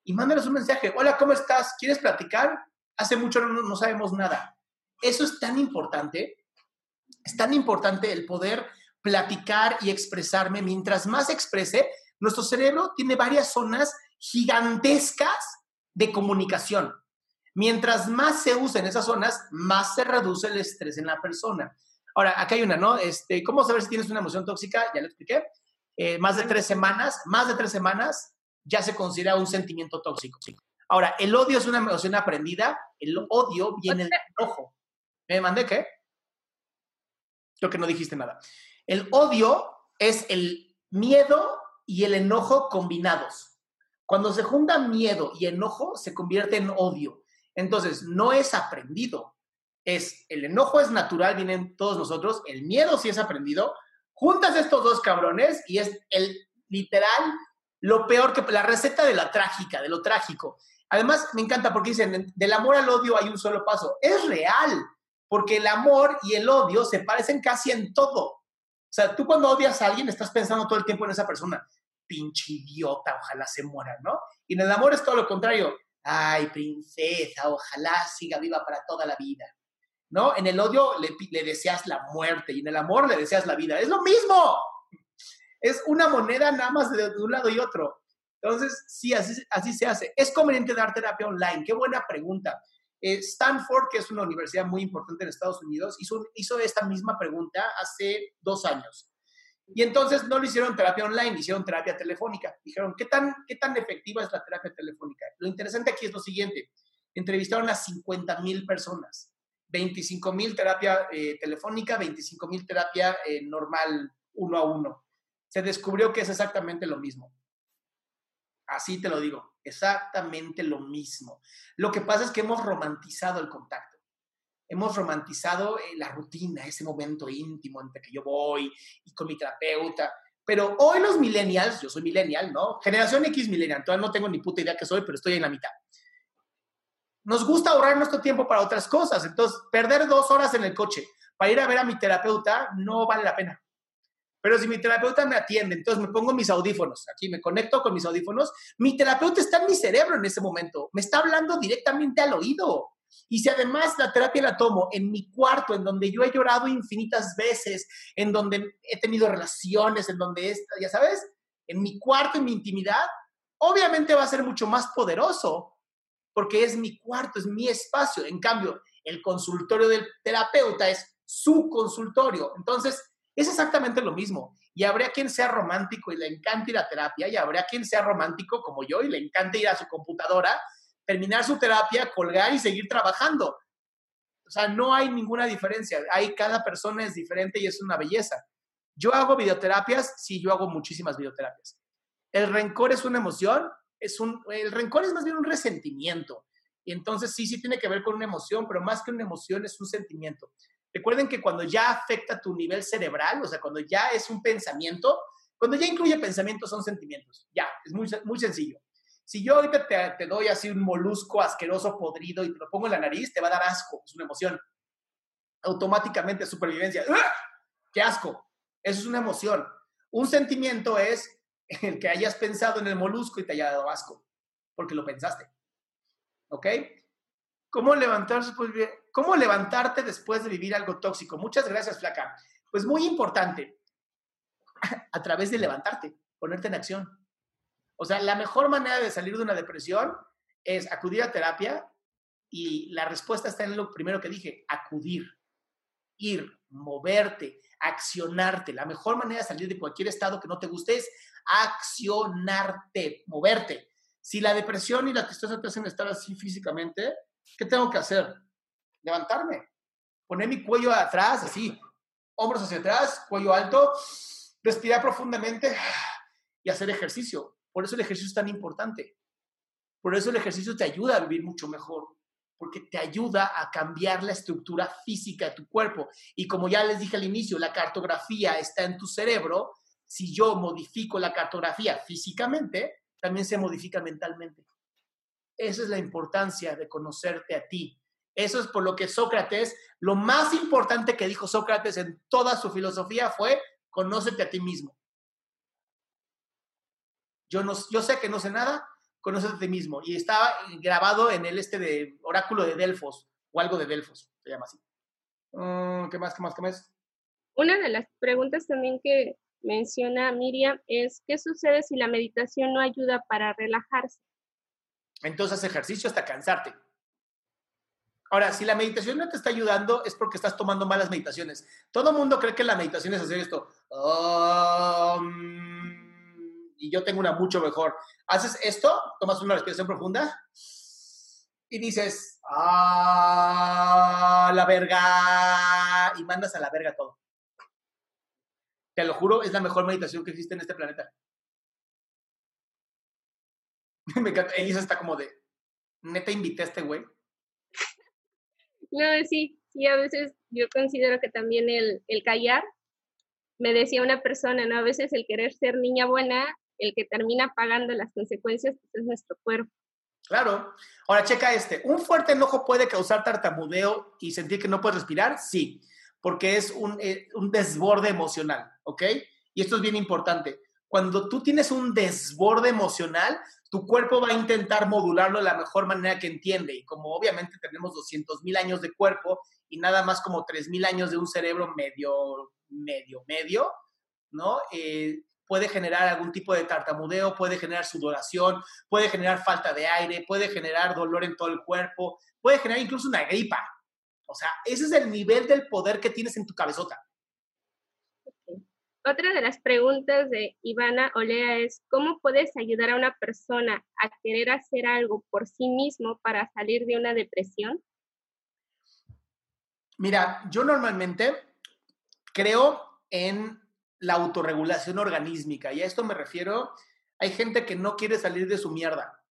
Y mándales un mensaje. Hola, ¿cómo estás? ¿Quieres platicar? Hace mucho no, no sabemos nada. Eso es tan importante. Es tan importante el poder platicar y expresarme. Mientras más exprese, nuestro cerebro tiene varias zonas gigantescas de comunicación. Mientras más se usen esas zonas, más se reduce el estrés en la persona. Ahora, acá hay una, ¿no? Este, ¿Cómo saber si tienes una emoción tóxica? Ya lo expliqué. Eh, más de tres semanas, más de tres semanas, ya se considera un sentimiento tóxico. Ahora, el odio es una emoción aprendida. El odio viene del enojo. ¿Me mandé qué? Creo que no dijiste nada. El odio es el miedo y el enojo combinados. Cuando se junta miedo y enojo, se convierte en odio. Entonces, no es aprendido. Es el enojo es natural, vienen todos nosotros. El miedo sí es aprendido. Juntas estos dos cabrones y es el literal lo peor que la receta de la trágica, de lo trágico. Además, me encanta porque dicen, del amor al odio hay un solo paso. Es real, porque el amor y el odio se parecen casi en todo. O sea, tú cuando odias a alguien estás pensando todo el tiempo en esa persona pinche idiota, ojalá se muera, ¿no? Y en el amor es todo lo contrario. Ay, princesa, ojalá siga viva para toda la vida. ¿No? En el odio le, deseas la muerte y en el amor le deseas la vida. Es lo mismo. Es una moneda nada más de, un lado y otro. Entonces, sí, así, así se hace. ¿Es conveniente dar terapia online? Qué buena pregunta. Eh, Stanford, que es una universidad muy importante en Estados Unidos, hizo, esta misma pregunta hace dos años. Y entonces no lo hicieron terapia online, hicieron terapia telefónica. Dijeron, ¿qué tan, ¿qué tan efectiva es la terapia telefónica? Lo interesante aquí es lo siguiente. Entrevistaron a 50 mil personas. 25 mil terapia eh, telefónica, 25 mil terapia eh, normal uno a uno. Se descubrió que es exactamente lo mismo. Así te lo digo, exactamente lo mismo. Lo que pasa es que hemos romantizado el contacto hemos romantizado eh, la rutina, ese momento íntimo entre que yo voy y con mi terapeuta. Pero hoy los millennials, yo soy millennial, ¿no? Generación X millennial, todavía no tengo ni puta idea que soy, pero estoy en la mitad. Nos gusta ahorrar nuestro tiempo para otras cosas. Entonces, perder dos horas en el coche para ir a ver a mi terapeuta no vale la pena. Pero si mi terapeuta me atiende, entonces me pongo mis audífonos, aquí me conecto con mis audífonos, mi terapeuta está en mi cerebro en ese momento, me está hablando directamente al oído. Y si además la terapia la tomo en mi cuarto, en donde yo he llorado infinitas veces, en donde he tenido relaciones, en donde, es, ya sabes, en mi cuarto, en mi intimidad, obviamente va a ser mucho más poderoso, porque es mi cuarto, es mi espacio. En cambio, el consultorio del terapeuta es su consultorio. Entonces, es exactamente lo mismo. Y habrá quien sea romántico y le encante ir a terapia, y habrá quien sea romántico como yo y le encante ir a su computadora terminar su terapia, colgar y seguir trabajando. O sea, no hay ninguna diferencia. Hay, cada persona es diferente y es una belleza. Yo hago videoterapias, sí, yo hago muchísimas videoterapias. El rencor es una emoción, es un, el rencor es más bien un resentimiento. Y entonces sí, sí tiene que ver con una emoción, pero más que una emoción es un sentimiento. Recuerden que cuando ya afecta tu nivel cerebral, o sea, cuando ya es un pensamiento, cuando ya incluye pensamientos son sentimientos. Ya, es muy, sencillo. Si yo ahorita te, doy así un molusco asqueroso, podrido y te lo pongo en la nariz, te va a dar asco, es una emoción. Automáticamente supervivencia. ¡Ah! ¡Qué asco! Eso es una emoción. Un sentimiento es el que hayas pensado en el molusco y te haya dado asco, porque lo pensaste. ¿Ok? ¿Cómo levantarse ¿Cómo levantarte después de vivir algo tóxico? Muchas gracias, Flaca. Pues muy importante, a través de levantarte, ponerte en acción. O sea, la mejor manera de salir de una depresión es acudir a terapia y la respuesta está en lo primero que dije, acudir, ir, moverte, accionarte. La mejor manera de salir de cualquier estado que no te guste es accionarte, moverte. Si la depresión y la tristeza te hacen estar así físicamente, ¿qué tengo que hacer? Levantarme, poner mi cuello atrás, así, hombros hacia atrás, cuello alto, respirar profundamente y hacer ejercicio. Por eso el ejercicio es tan importante. Por eso el ejercicio te ayuda a vivir mucho mejor, porque te ayuda a cambiar la estructura física de tu cuerpo. Y como ya les dije al inicio, la cartografía está en tu cerebro. si yo modifico la cartografía físicamente, también se modifica mentalmente. Esa es la importancia de conocerte a ti. Eso es por lo que Sócrates, lo más importante que dijo Sócrates en toda su filosofía fue, conócete a ti mismo. Yo, no, yo sé que no sé nada, conócete a ti mismo. Y estaba grabado en el este de oráculo de Delfos, o algo de Delfos, se llama así. Mm, ¿Qué más, qué más, qué más? Una de las preguntas también que menciona Miriam es, ¿qué sucede si la meditación no ayuda para relajarse? Entonces ejercicio hasta cansarte. Ahora, si la meditación no te está ayudando, es porque estás tomando malas meditaciones. Todo mundo cree que la meditación es hacer esto. y yo tengo una mucho mejor. Haces esto, tomas una respiración profunda y dices, ¡ah, la verga! Y mandas a la verga todo. Te lo juro, es la mejor meditación que existe en este planeta. Me encanta. Elisa está como de, neta invité a este güey. No, sí, sí, a veces yo considero que también el, el callar, me decía una persona, ¿no? A veces el querer ser niña buena, el que termina pagando las consecuencias pues, es nuestro cuerpo. Claro. Ahora checa este. ¿Un fuerte enojo puede causar tartamudeo y sentir que no puedes respirar? Sí, porque es un, eh, un desborde emocional, ¿ok? Y esto es bien importante. Cuando tú tienes un desborde emocional, tu cuerpo va a intentar modularlo de la mejor manera que entiende. Y como obviamente tenemos 200 mil años de cuerpo y nada más como 3 mil años de un cerebro medio, medio, medio, ¿no? Eh, puede generar algún tipo de tartamudeo, puede generar sudoración, puede generar falta de aire, puede generar dolor en todo el cuerpo, puede generar incluso una gripa. O sea, ese es el nivel del poder que tienes en tu cabezota. Otra de las preguntas de Ivana Olea es, ¿cómo puedes ayudar a una persona a querer hacer algo por sí mismo para salir de una depresión? Mira, yo normalmente creo en la autorregulación organísmica y a esto me refiero, hay gente que no quiere salir de su mierda.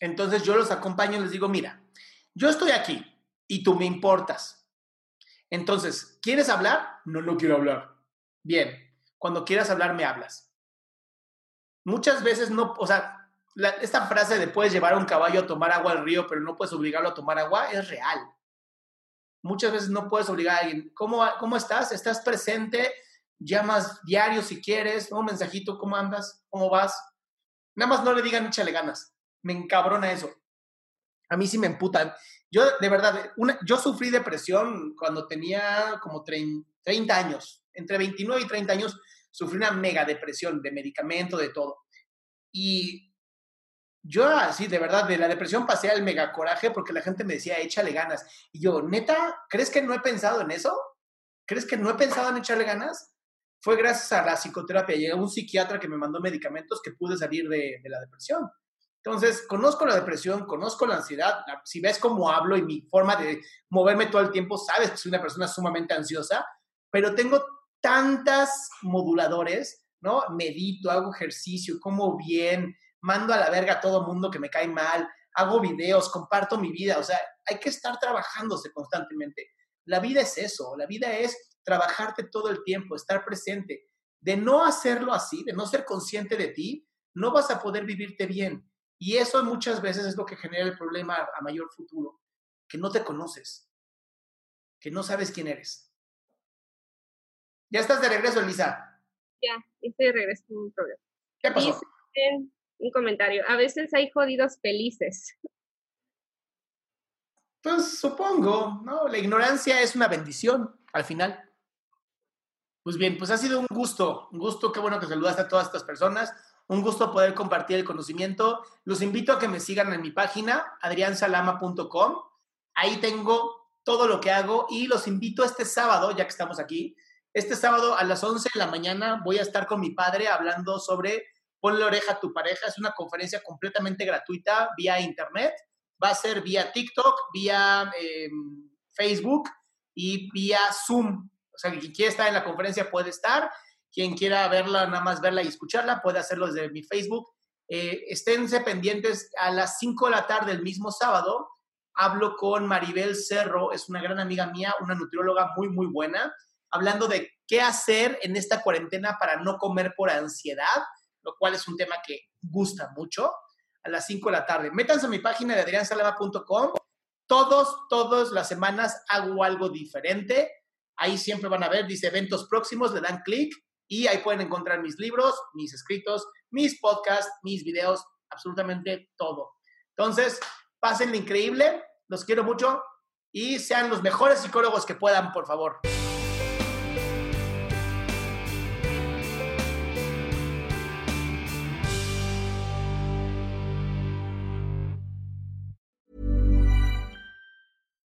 Entonces yo los acompaño y les digo, mira, yo estoy aquí y tú me importas entonces, ¿quieres hablar? No, no quiero hablar. Bien, cuando quieras hablar me hablas. Muchas veces no, o sea, esta frase de puedes llevar a un caballo a tomar agua al río, pero no puedes obligarlo a tomar agua, es real. Muchas veces no puedes obligar a alguien. ¿Cómo, cómo estás? ¿Estás presente? Llamas diario si quieres, un mensajito, ¿cómo andas? ¿Cómo vas? Nada más no le digan échale ganas. Me encabrona eso. A mí sí me emputan. Yo, de verdad, una, yo sufrí depresión cuando tenía como 30 años. Entre 29 y 30 años sufrí una mega depresión de medicamento, de todo. Y yo así, de verdad, de la depresión pasé al mega coraje porque la gente me decía, échale ganas. Y yo, neta, ¿crees que no he pensado en eso? ¿Crees que no he pensado en echarle ganas? Fue gracias a la psicoterapia. Llegó un psiquiatra que me mandó medicamentos que pude salir de la depresión. Entonces, conozco la depresión, conozco la ansiedad. Si ves cómo hablo y mi forma de moverme todo el tiempo, sabes que soy una persona sumamente ansiosa, pero tengo tantas moduladores, ¿no? Medito, hago ejercicio, como bien, mando a la verga a todo mundo que me cae mal, hago videos, comparto mi vida. O sea, hay que estar trabajándose constantemente. La vida es eso, la vida es trabajarte todo el tiempo, estar presente. De no hacerlo así, de no ser consciente de ti, no vas a poder vivirte bien. Y eso muchas veces es lo que genera el problema a mayor futuro, que no te conoces, que no sabes quién eres. ¿Ya estás de regreso, Elisa? Ya, estoy de regreso, un problema. ¿Qué pasó? un comentario, a veces hay jodidos felices. Pues supongo, ¿no? La ignorancia es una bendición al final. Pues bien, pues ha sido un gusto, un gusto, qué bueno que saludaste a todas estas personas. Un gusto poder compartir el conocimiento. Los invito a que me sigan en mi página, adriansalama.com. Ahí tengo todo lo que hago y los invito este sábado, ya que estamos aquí. Este sábado a las 11 de la mañana voy a estar con mi padre hablando sobre Ponle oreja a tu pareja. Es una conferencia completamente gratuita vía internet. Va a ser vía TikTok, vía em, Facebook y vía Zoom. O sea, quien quiera estar en la conferencia puede estar. Quien quiera verla, nada más verla y escucharla, puede hacerlo desde mi Facebook. Eh, esténse pendientes a las 5 de la tarde del mismo sábado. Hablo con Maribel Cerro, es una gran amiga mía, una nutrióloga muy, muy buena, hablando de qué hacer en esta cuarentena para no comer por ansiedad, lo cual es un tema que gusta mucho, a las 5 de la tarde. Métanse a mi página de adriansalama.com. Todos, todas las semanas hago algo diferente. Ahí siempre van a ver, dice eventos próximos, le dan clic y ahí pueden encontrar mis libros, mis escritos, mis podcasts, mis videos, absolutamente todo. Entonces, pasen increíble, los quiero mucho y sean los mejores psicólogos que puedan, por favor.